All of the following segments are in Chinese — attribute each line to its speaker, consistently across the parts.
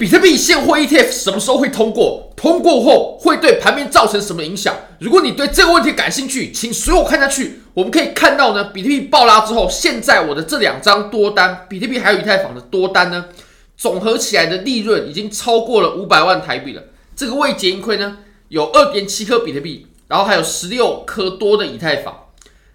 Speaker 1: 比特币现货 ETF 什么时候会通过？通过后会对盘面造成什么影响？如果你对这个问题感兴趣，请随我看下去。我们可以看到呢，比特币爆拉之后，现在我的这两张多单，比特币还有以太坊的多单呢，总合起来的利润已经超过了五百万台币了。这个未结盈亏呢，有二点七颗比特币，然后还有十六颗多的以太坊，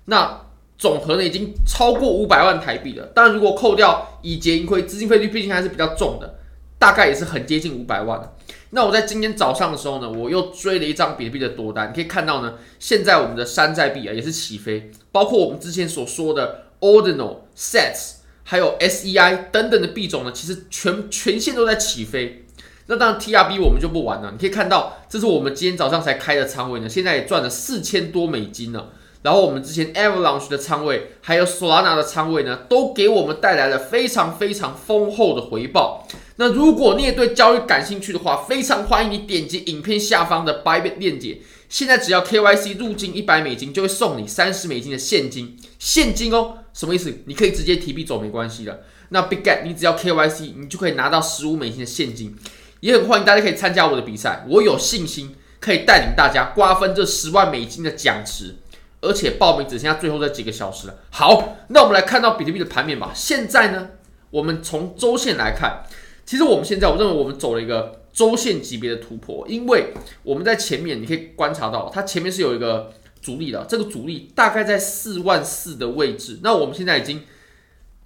Speaker 1: 那总和呢已经超过五百万台币了。当然，如果扣掉已结盈亏，资金费率毕竟还是比较重的。大概也是很接近五百万。那我在今天早上的时候呢，我又追了一张比特币的多单。你可以看到呢，现在我们的山寨币啊也是起飞，包括我们之前所说的 Ordinal、Sets，还有 SEI 等等的币种呢，其实全全线都在起飞。那当然 TRB 我们就不玩了。你可以看到，这是我们今天早上才开的仓位呢，现在也赚了四千多美金了。然后我们之前 Avalanche 的仓位，还有 Solana 的仓位呢，都给我们带来了非常非常丰厚的回报。那如果你也对交易感兴趣的话，非常欢迎你点击影片下方的 Bybit 链接。现在只要 KYC 入金一百美金，就会送你三十美金的现金，现金哦，什么意思？你可以直接提币走，没关系的。那 Big Get，你只要 KYC，你就可以拿到十五美金的现金，也很欢迎大家可以参加我的比赛，我有信心可以带领大家瓜分这十万美金的奖池。而且报名只剩下最后这几个小时了。好，那我们来看到比特币的盘面吧。现在呢，我们从周线来看，其实我们现在我认为我们走了一个周线级别的突破，因为我们在前面你可以观察到，它前面是有一个阻力的，这个阻力大概在四万四的位置。那我们现在已经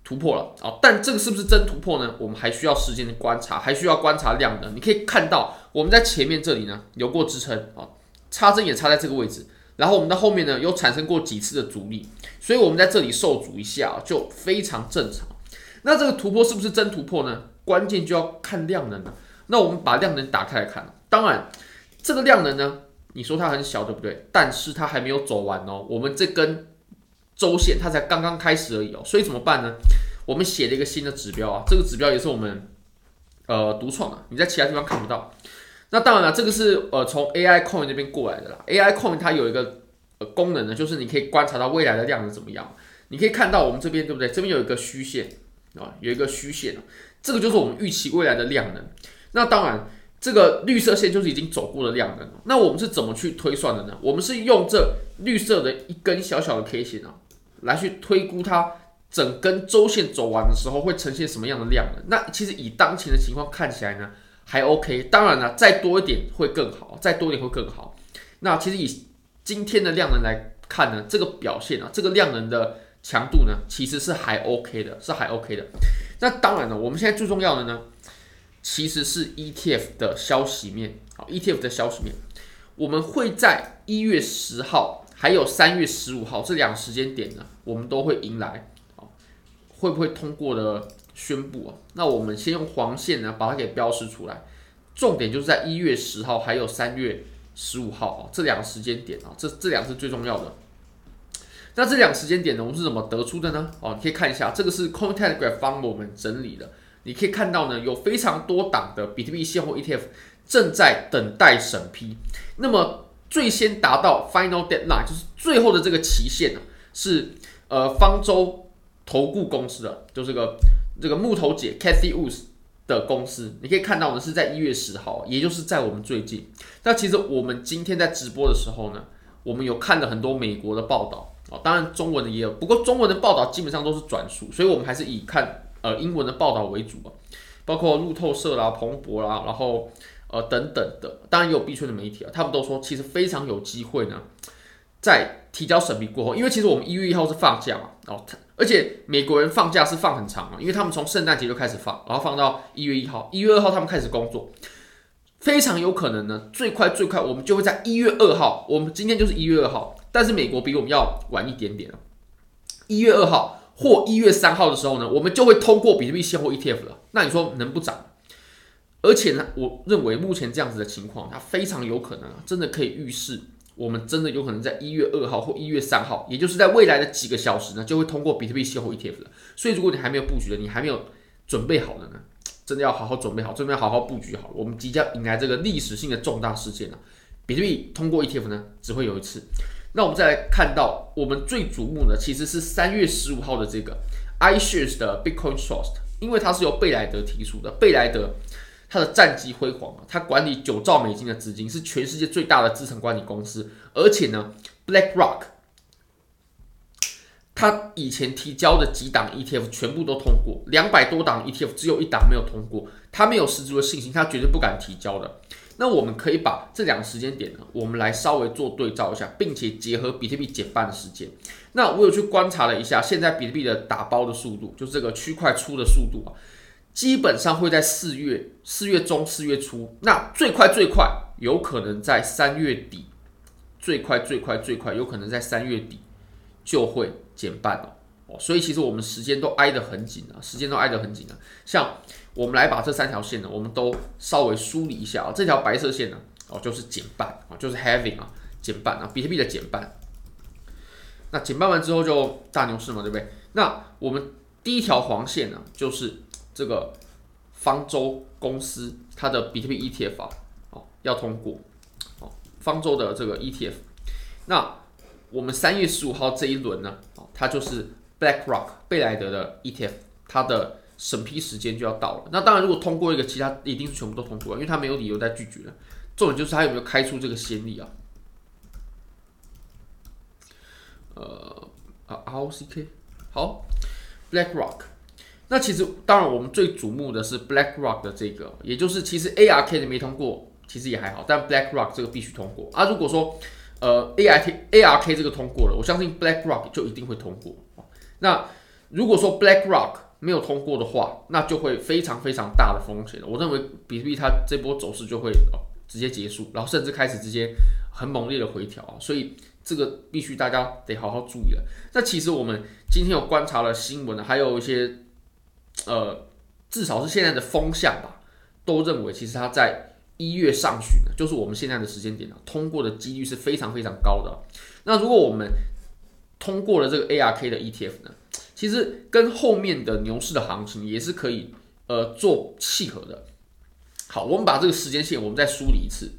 Speaker 1: 突破了啊，但这个是不是真突破呢？我们还需要时间的观察，还需要观察量能。你可以看到我们在前面这里呢有过支撑啊，插针也插在这个位置。然后我们的后面呢，有产生过几次的阻力，所以我们在这里受阻一下就非常正常。那这个突破是不是真突破呢？关键就要看量能了。那我们把量能打开来看，当然这个量能呢，你说它很小，对不对？但是它还没有走完哦。我们这根周线它才刚刚开始而已哦。所以怎么办呢？我们写了一个新的指标啊，这个指标也是我们呃独创的，你在其他地方看不到。那当然了，这个是呃从 AI Coin 那边过来的啦。AI Coin 它有一个呃功能呢，就是你可以观察到未来的量能怎么样。你可以看到我们这边对不对？这边有一个虚线啊，有一个虚线，这个就是我们预期未来的量能。那当然，这个绿色线就是已经走过的量能。那我们是怎么去推算的呢？我们是用这绿色的一根小小的 K 线啊，来去推估它整根周线走完的时候会呈现什么样的量能。那其实以当前的情况看起来呢，还 OK，当然了，再多一点会更好，再多一点会更好。那其实以今天的量能来看呢，这个表现啊，这个量能的强度呢，其实是还 OK 的，是还 OK 的。那当然了，我们现在最重要的呢，其实是 ETF 的消息面啊，ETF 的消息面，我们会在一月十号还有三月十五号这两个时间点呢，我们都会迎来啊，会不会通过的？宣布啊，那我们先用黄线呢把它给标示出来，重点就是在一月十号还有三月十五号啊这两个时间点啊，这这两个是最重要的。那这两个时间点呢，我们是怎么得出的呢？哦，你可以看一下，这个是 Cointelegraph 帮我们整理的，你可以看到呢，有非常多档的比特币现货 ETF 正在等待审批。那么最先达到 Final Deadline 就是最后的这个期限呢，是呃方舟投顾公司的，就这个。这个木头姐 Cathy Woods 的公司，你可以看到呢，是在一月十号，也就是在我们最近。那其实我们今天在直播的时候呢，我们有看了很多美国的报道啊，当然中文的也有，不过中文的报道基本上都是转述，所以我们还是以看呃英文的报道为主啊，包括路透社啦、彭博啦，然后呃等等的，当然也有币圈的媒体啊，他们都说其实非常有机会呢，在提交审批过后，因为其实我们一月一号是放假嘛，哦。而且美国人放假是放很长啊，因为他们从圣诞节就开始放，然后放到一月一号，一月二号他们开始工作，非常有可能呢，最快最快我们就会在一月二号，我们今天就是一月二号，但是美国比我们要晚一点点，一月二号或一月三号的时候呢，我们就会通过比特币现货 ETF 了。那你说能不涨？而且呢，我认为目前这样子的情况，它非常有可能啊，真的可以预示。我们真的有可能在一月二号或一月三号，也就是在未来的几个小时呢，就会通过比特币现货 ETF 了。所以，如果你还没有布局的，你还没有准备好的呢，真的要好好准备好，准备好好布局好了。我们即将迎来这个历史性的重大事件了。比特币通过 ETF 呢，只会有一次。那我们再来看到，我们最瞩目的其实是三月十五号的这个 iShares 的 Bitcoin Trust，因为它是由贝莱德提出的。贝莱德它的战绩辉煌啊，它管理九兆美金的资金，是全世界最大的资产管理公司。而且呢，BlackRock，他以前提交的几档 ETF 全部都通过，两百多档 ETF 只有一档没有通过，他没有十足的信心，他绝对不敢提交的。那我们可以把这两个时间点呢，我们来稍微做对照一下，并且结合比特币减半的时间。那我有去观察了一下，现在比特币的打包的速度，就是这个区块出的速度啊，基本上会在四月、四月中、四月初，那最快最快有可能在三月底，最快最快最快有可能在三月底就会减半哦哦。所以其实我们时间都挨得很紧啊，时间都挨得很紧啊，像。我们来把这三条线呢，我们都稍微梳理一下啊。这条白色线呢，哦，就是减半啊，就是 having 啊，减半啊，比特币的减半。那减半完之后就大牛市嘛，对不对？那我们第一条黄线呢，就是这个方舟公司它的比特币 ETF 啊，哦，要通过哦，方舟的这个 ETF。那我们三月十五号这一轮呢，它就是 BlackRock 贝莱德的 ETF，它的。审批时间就要到了，那当然，如果通过一个，其他一定是全部都通过，因为他没有理由再拒绝了。重点就是他有没有开出这个先例啊？呃啊，ROCK 好，BlackRock。那其实当然，我们最瞩目的是 BlackRock 的这个，也就是其实 ARK 的没通过，其实也还好，但 BlackRock 这个必须通过啊。如果说呃 ARK ARK 这个通过了，我相信 BlackRock 就一定会通过。那如果说 BlackRock 没有通过的话，那就会非常非常大的风险。我认为比特币它这波走势就会哦直接结束，然后甚至开始直接很猛烈的回调啊，所以这个必须大家得好好注意了。那其实我们今天有观察了新闻，还有一些呃，至少是现在的风向吧，都认为其实它在一月上旬呢，就是我们现在的时间点了，通过的几率是非常非常高的。那如果我们通过了这个 ARK 的 ETF 呢？其实跟后面的牛市的行情也是可以呃做契合的。好，我们把这个时间线我们再梳理一次。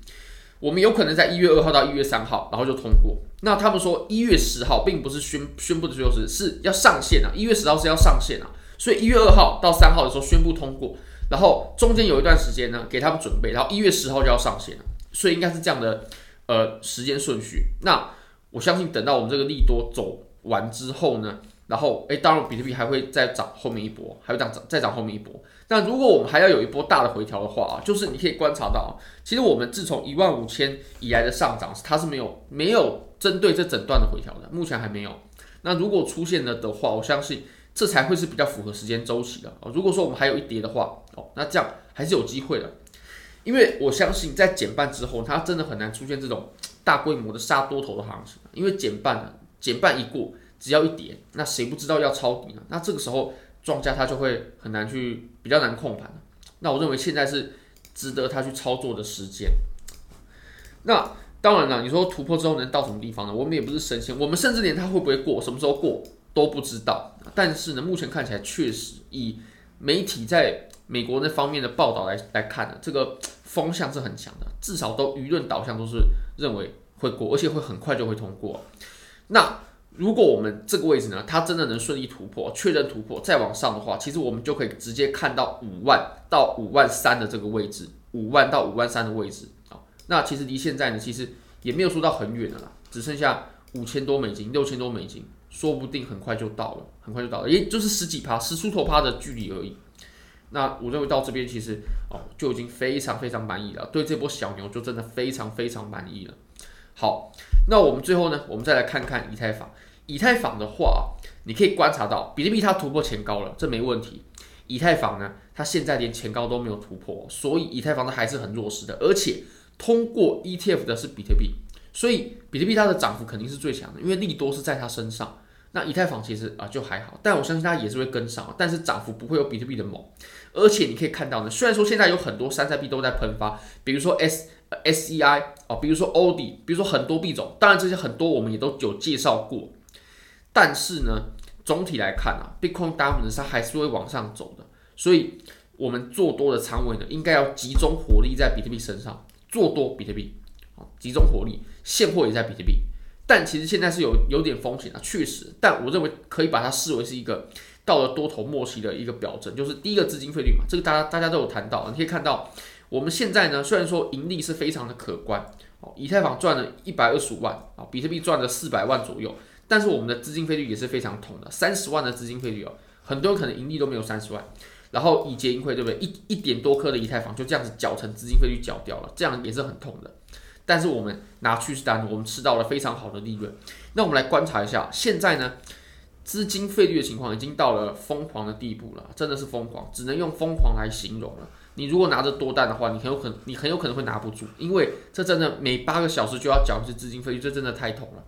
Speaker 1: 我们有可能在一月二号到一月三号，然后就通过。那他们说一月十号并不是宣宣布的最后是是要上线啊，一月十号是要上线啊。所以一月二号到三号的时候宣布通过，然后中间有一段时间呢给他们准备，然后一月十号就要上线了。所以应该是这样的呃时间顺序。那我相信等到我们这个利多走完之后呢，然后，哎，当然，比特币还会再涨后面一波，还会涨涨再涨后面一波。那如果我们还要有一波大的回调的话啊，就是你可以观察到，其实我们自从一万五千以来的上涨，它是没有没有针对这整段的回调的，目前还没有。那如果出现了的话，我相信这才会是比较符合时间周期的。如果说我们还有一跌的话，哦，那这样还是有机会的，因为我相信在减半之后，它真的很难出现这种大规模的杀多头的行情，因为减半了，减半一过。只要一跌，那谁不知道要抄底呢？那这个时候庄家他就会很难去，比较难控盘。那我认为现在是值得他去操作的时间。那当然了，你说突破之后能到什么地方呢？我们也不是神仙，我们甚至连它会不会过，什么时候过都不知道。但是呢，目前看起来确实以媒体在美国那方面的报道来来看呢，这个风向是很强的，至少都舆论导向都是认为会过，而且会很快就会通过。那。如果我们这个位置呢，它真的能顺利突破，确认突破再往上的话，其实我们就可以直接看到五万到五万三的这个位置，五万到五万三的位置啊。那其实离现在呢，其实也没有说到很远的啦，只剩下五千多美金、六千多美金，说不定很快就到了，很快就到了，也就是十几趴、十出头趴的距离而已。那我认为到这边其实哦就已经非常非常满意了，对这波小牛就真的非常非常满意了。好，那我们最后呢，我们再来看看以太坊。以太坊的话，你可以观察到，比特币它突破前高了，这没问题。以太坊呢，它现在连前高都没有突破，所以以太坊它还是很弱势的。而且通过 ETF 的是比特币，所以比特币它的涨幅肯定是最强的，因为利多是在它身上。那以太坊其实啊就还好，但我相信它也是会跟上，但是涨幅不会有比特币的猛。而且你可以看到呢，虽然说现在有很多山寨币都在喷发，比如说 S S E I 哦，比如说 OD，比如说很多币种，当然这些很多我们也都有介绍过。但是呢，总体来看啊，Bitcoin Dominance 它还是会往上走的，所以我们做多的仓位呢，应该要集中火力在比特币身上，做多比特币，集中火力，现货也在比特币。但其实现在是有有点风险的，确实，但我认为可以把它视为是一个到了多头末期的一个表征，就是第一个资金费率嘛，这个大家大家都有谈到，你可以看到我们现在呢，虽然说盈利是非常的可观，哦，以太坊赚了一百二十五万啊，比特币赚了四百万左右，但是我们的资金费率也是非常痛的，三十万的资金费率哦，很多人可能盈利都没有三十万，然后以结盈亏对不对？一一点多颗的以太坊就这样子缴成资金费率缴掉了，这样也是很痛的。但是我们拿趋势单，我们吃到了非常好的利润。那我们来观察一下，现在呢，资金费率的情况已经到了疯狂的地步了，真的是疯狂，只能用疯狂来形容了。你如果拿着多单的话，你很有可能，你很有可能会拿不住，因为这真的每八个小时就要缴一次资金费率，这真的太痛了。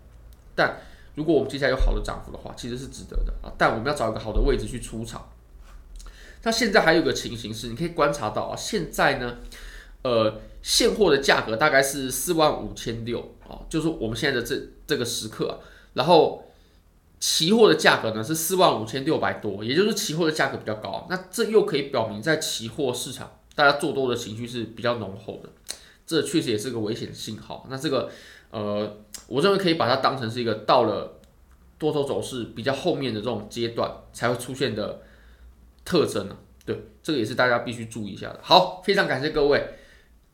Speaker 1: 但如果我们接下来有好的涨幅的话，其实是值得的啊。但我们要找一个好的位置去出场。那现在还有一个情形是，你可以观察到啊，现在呢。呃，现货的价格大概是四万五千六啊，就是我们现在的这这个时刻，然后期货的价格呢是四万五千六百多，也就是期货的价格比较高。那这又可以表明，在期货市场，大家做多的情绪是比较浓厚的，这确实也是个危险信号。那这个呃，我认为可以把它当成是一个到了多头走势比较后面的这种阶段才会出现的特征呢。对，这个也是大家必须注意一下的。好，非常感谢各位。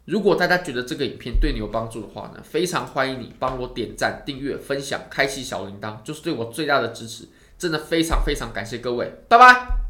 Speaker 1: 如果大家觉得这个影片对你有帮助的话呢，非常欢迎你帮我点赞、订阅、分享、开启小铃铛，就是对我最大的支持。真的非常非常感谢各位，拜拜。